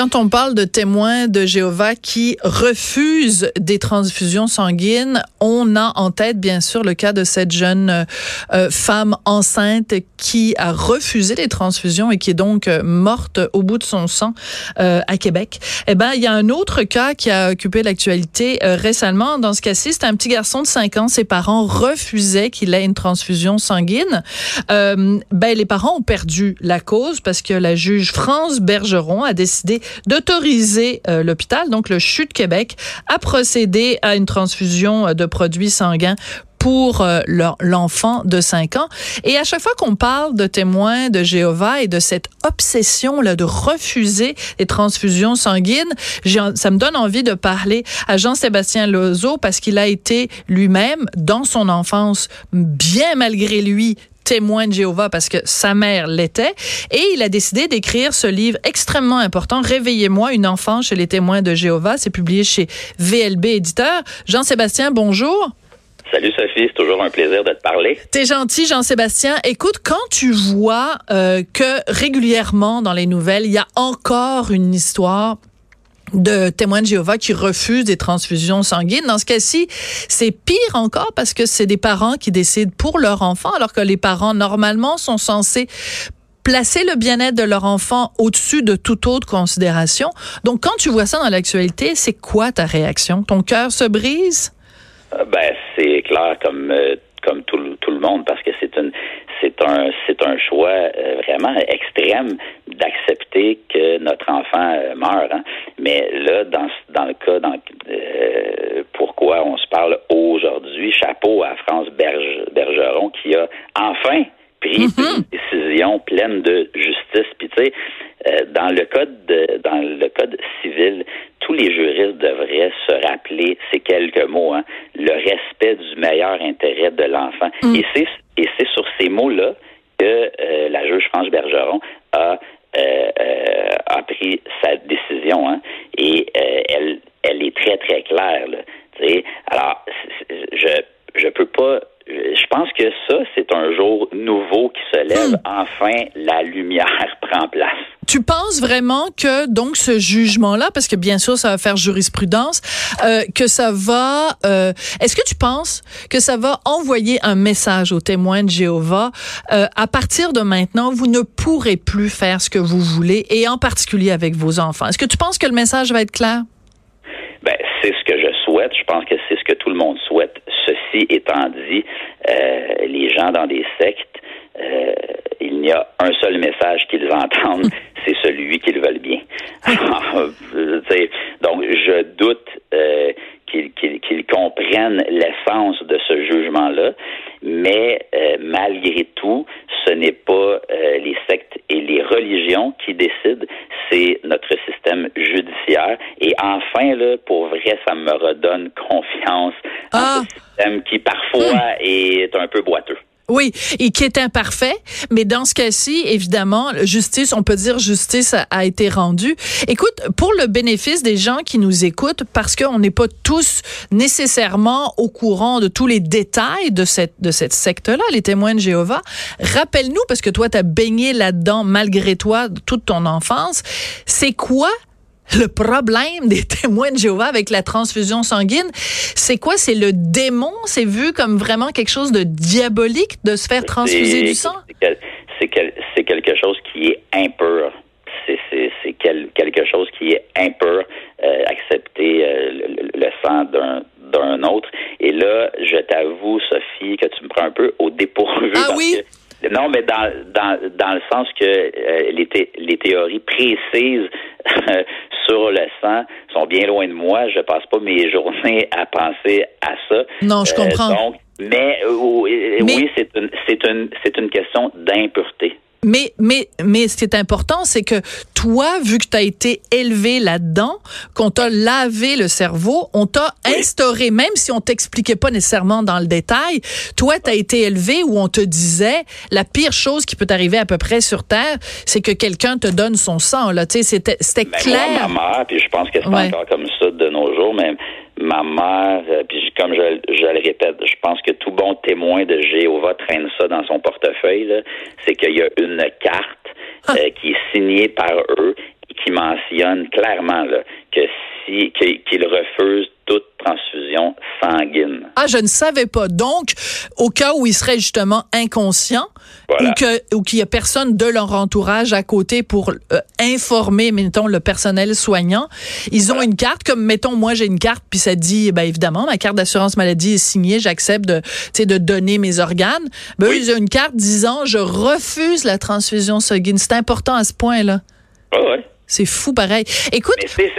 Quand on parle de témoins de Jéhovah qui refusent des transfusions sanguines, on a en tête bien sûr le cas de cette jeune euh, femme enceinte qui a refusé les transfusions et qui est donc euh, morte au bout de son sang euh, à Québec. Eh ben, il y a un autre cas qui a occupé l'actualité récemment. Dans ce cas-ci, c'est un petit garçon de 5 ans. Ses parents refusaient qu'il ait une transfusion sanguine. ben, les parents ont perdu la cause parce que la juge France Bergeron a décidé d'autoriser euh, l'hôpital, donc le CHU de Québec, à procéder à une transfusion euh, de produits sanguins pour euh, l'enfant de 5 ans. Et à chaque fois qu'on parle de témoins de Jéhovah et de cette obsession là de refuser les transfusions sanguines, ça me donne envie de parler à Jean-Sébastien Lozo parce qu'il a été lui-même dans son enfance bien malgré lui témoin de Jéhovah parce que sa mère l'était. Et il a décidé d'écrire ce livre extrêmement important, Réveillez-moi, une enfant chez les témoins de Jéhovah. C'est publié chez VLB Éditeur. Jean-Sébastien, bonjour. Salut Sophie, c'est toujours un plaisir de te parler. T'es gentil, Jean-Sébastien. Écoute, quand tu vois euh, que régulièrement dans les nouvelles, il y a encore une histoire de témoins de Jéhovah qui refusent des transfusions sanguines. Dans ce cas-ci, c'est pire encore parce que c'est des parents qui décident pour leur enfant, alors que les parents, normalement, sont censés placer le bien-être de leur enfant au-dessus de toute autre considération. Donc, quand tu vois ça dans l'actualité, c'est quoi ta réaction? Ton cœur se brise? Euh, ben, c'est clair comme, euh, comme tout, tout, le monde parce que c'est une c'est un c'est un choix euh, vraiment extrême d'accepter que notre enfant euh, meurt. Hein. Mais là, dans dans le cas, dans euh, pourquoi on se parle aujourd'hui, chapeau à France Bergeron qui a enfin pris mm-hmm. une décision pleine de justice. Puis tu sais, dans le code de, dans le code civil, tous les juristes devraient se rappeler ces quelques mots, hein, le respect du meilleur intérêt de l'enfant. Mm. Et c'est et c'est sur ces mots-là que euh, la juge France Bergeron a euh, euh, a pris sa décision, hein, et elle elle est très très claire. Là, alors je je peux pas je pense que ça, c'est un jour nouveau qui se lève. Hmm. Enfin, la lumière prend place. Tu penses vraiment que donc ce jugement-là, parce que bien sûr ça va faire jurisprudence, euh, que ça va. Euh, Est-ce que tu penses que ça va envoyer un message aux témoins de Jéhovah euh, à partir de maintenant, vous ne pourrez plus faire ce que vous voulez, et en particulier avec vos enfants? Est-ce que tu penses que le message va être clair? Ben, c'est ce que je souhaite. Je pense que c'est ce que tout le monde souhaite. Ceci étant dit, euh, les gens dans des sectes, euh, il n'y a un seul message qu'ils entendent, c'est celui qu'ils veulent bien. Euh, donc, je doute euh, qu'ils comprennent l'essence de ce jugement-là, mais euh, malgré tout, ce n'est pas euh, les sectes et les religions qui décident, c'est notre système judiciaire. Et enfin, là, pour vrai, ça me redonne confiance en ce ah! système qui parfois hmm. est un peu boiteux. Oui, et qui est imparfait, mais dans ce cas-ci, évidemment, justice, on peut dire justice a, été rendue. Écoute, pour le bénéfice des gens qui nous écoutent, parce qu'on n'est pas tous nécessairement au courant de tous les détails de cette de cette secte-là, les témoins de Jéhovah, rappelle-nous, parce que toi, tu as baigné là-dedans malgré toi toute ton enfance, c'est quoi le problème des témoins de Jéhovah avec la transfusion sanguine, c'est quoi? C'est le démon? C'est vu comme vraiment quelque chose de diabolique de se faire transfuser du sang? C'est quelque chose qui est impur. C'est quelque chose qui est impur, euh, accepter euh, le, sang d'un autre. Et là, je t'avoue, Sophie, que tu me prends un peu au dépourvu. Ah oui? non, mais dans, dans, dans le sens que euh, les, les théories précises sur le sang sont bien loin de moi. Je passe pas mes journées à penser à ça. Non, je comprends. Euh, donc, mais, euh, oui, c'est une, c'est une, c'est une question d'impureté. Mais, mais, mais ce qui est important, c'est que toi, vu que tu as été élevé là-dedans, qu'on t'a lavé le cerveau, on t'a instauré, même si on t'expliquait pas nécessairement dans le détail, toi, tu as été élevé où on te disait la pire chose qui peut t'arriver à peu près sur Terre, c'est que quelqu'un te donne son sang. Là. C'était, c'était Ben, clair. Moi, ma mère, puis je pense que c'est Ouais. encore comme ça de nos jours, mais ma mère, euh, puis comme je, je le répète, je pense que tout bon témoin de Jéhovah traîne ça dans son portefeuille, c'est qu'il y a une carte Ah. euh, qui est signée par eux et qui mentionne clairement là, que qu'ils refusent toute transfusion sanguine. Ah, je ne savais pas. Donc, au cas où ils seraient justement inconscients Voilà. ou que ou qu'il y a personne de leur entourage à côté pour euh, informer, mettons, le personnel soignant, ils ont une carte comme, mettons, moi j'ai une carte puis ça dit, ben évidemment, ma carte d'assurance maladie est signée, j'accepte de, de donner mes organes. Ben eux, ils ont une carte disant, je refuse la transfusion sanguine. C'est important à ce point-là. Ah ouais. C'est fou pareil. Écoute, c'est,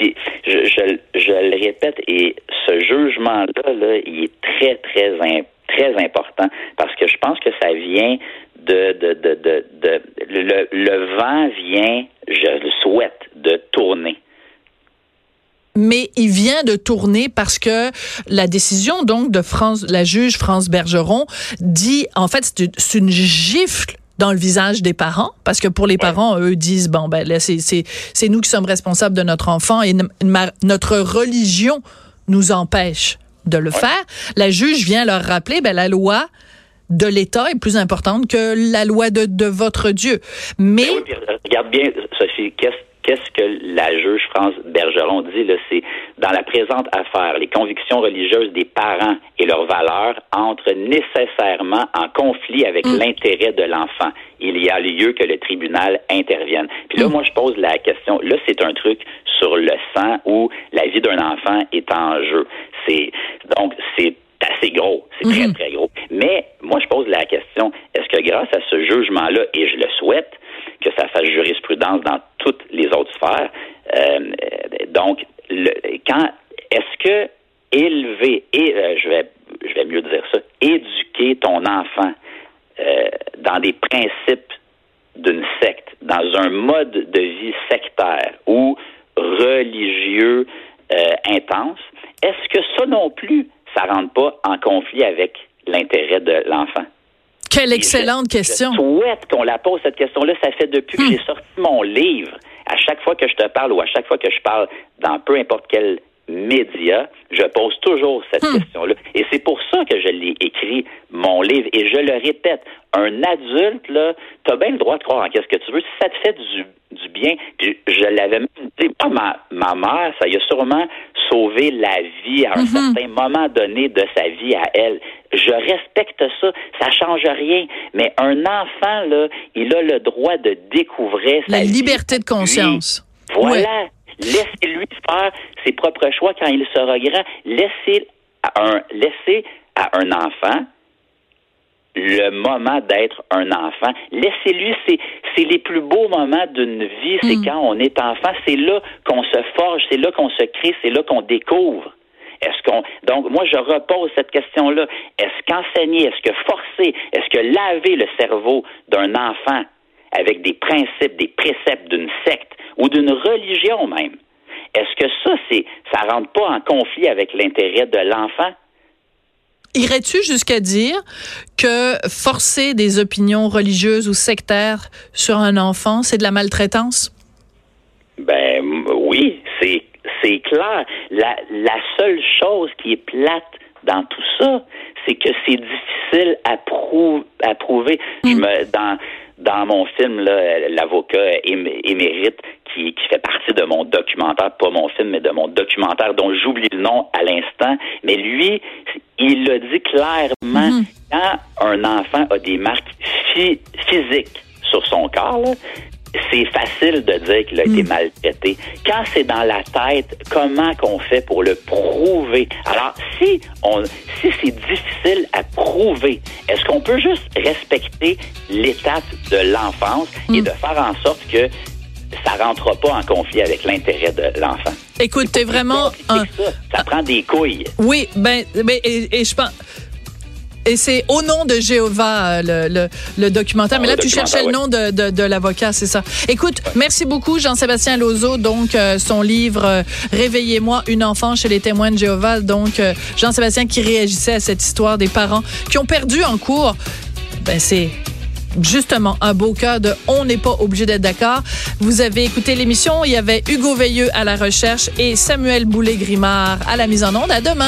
je, le répète, et ce jugement-là, là, il est très, très, très important parce que je pense que ça vient de, le, vent vient, je le souhaite, de tourner. mais il vient de tourner parce que la décision donc de la juge France Bergeron dit en fait c'est une gifle dans le visage des parents parce que pour les parents eux disent bon ben là c'est nous qui sommes responsables de notre enfant et notre religion nous empêche de le faire. La juge vient leur rappeler ben la loi de l'État est plus importante que la loi de, de votre Dieu. Mais Ben oui, puis regarde bien, Sophie, qu'est-ce qu'est-ce que la juge France Bergeron dit là, c'est dans la présente affaire, les convictions religieuses des parents et leurs valeurs entrent nécessairement en conflit avec l'intérêt de l'enfant. Il y a lieu que le tribunal intervienne. Puis là, moi, je pose la question. Là, c'est un truc sur le sang où la vie d'un enfant est en jeu. C'est donc c'est assez gros, c'est très très gros. Mais moi, je pose la question est-ce que grâce à ce jugement-là, et je le souhaite, que ça fasse jurisprudence dans toutes les autres sphères. Euh, donc, le, quand est-ce que élever et euh, je vais je vais mieux dire ça, éduquer ton enfant euh, dans des principes d'une secte, dans un mode de vie sectaire ou religieux intense, est-ce que ça non plus, ça rentre pas en conflit avec l'intérêt de l'enfant? Quelle excellente je- question. Je souhaite qu'on la pose cette question-là. Ça fait depuis que j'ai sorti mon livre. À chaque fois que je te parle ou à chaque fois que je parle dans peu importe quel média, je pose toujours cette question-là. Et c'est pour ça que je l'ai écrit, mon livre. Et je le répète, un adulte, là, t'as bien le droit de croire en qu'est-ce que tu veux. Si ça te fait du, du bien, puis je l'avais même dit, moi, ma, ma mère, ça y a sûrement sauvé la vie à un certain moment donné de sa vie à elle. Je respecte ça, ça change rien. Mais un enfant, là, il a le droit de découvrir La sa vie liberté de lui. conscience. Voilà. Laissez-lui faire ses propres choix quand il sera grand. Laissez à un, laissez à un enfant le moment d'être un enfant. Laissez-lui, c'est, les plus beaux moments d'une vie, c'est quand on est enfant. C'est là qu'on se forge, c'est là qu'on se crée, c'est là qu'on découvre. Est-ce qu'on donc moi je repose cette question-là. Est-ce qu'enseigner, est-ce que forcer, est-ce que laver le cerveau d'un enfant avec des principes, des préceptes d'une secte ou d'une religion même, est-ce que ça c'est ça rentre pas en conflit avec l'intérêt de l'enfant? Irais-tu jusqu'à dire que forcer des opinions religieuses ou sectaires sur un enfant, c'est de la maltraitance? Ben oui, c'est c'est clair. La, la seule chose qui est plate dans tout ça, c'est que c'est difficile à, prou- à prouver. Je me dans dans mon film là, l'avocatém- émérite qui, qui fait partie de mon documentaire, pas mon film, mais de mon documentaire dont j'oublie le nom à l'instant. Mais lui, il le dit clairement quand un enfant a des marques phy- physiques sur son corps, là, c'est facile de dire qu'il a été maltraité. Quand c'est dans la tête, comment qu'on fait pour le prouver? Alors, si on, si c'est difficile à prouver, est-ce qu'on peut juste respecter l'étape de l'enfance et de faire en sorte que ça rentrera pas en conflit avec l'intérêt de l'enfant? Écoute, t'es vraiment un, ça. ça prend des couilles. Oui, ben, ben et, et je pense. Et c'est au nom de Jéhovah, euh, le, le, le documentaire. Ah, Mais là, tu cherchais le nom de, de, de l'avocat, c'est ça. Écoute, merci beaucoup, Jean-Sébastien Lozo. Donc, euh, son livre euh, Réveillez-moi, une enfant chez les témoins de Jéhovah. Donc, euh, Jean-Sébastien qui réagissait à cette histoire des parents qui ont perdu en cours. Ben, c'est justement un beau cas de on n'est pas obligé d'être d'accord. Vous avez écouté l'émission, il y avait Hugo Veilleux à la recherche et Samuel Boulay-Grimard à la mise en onde. À demain.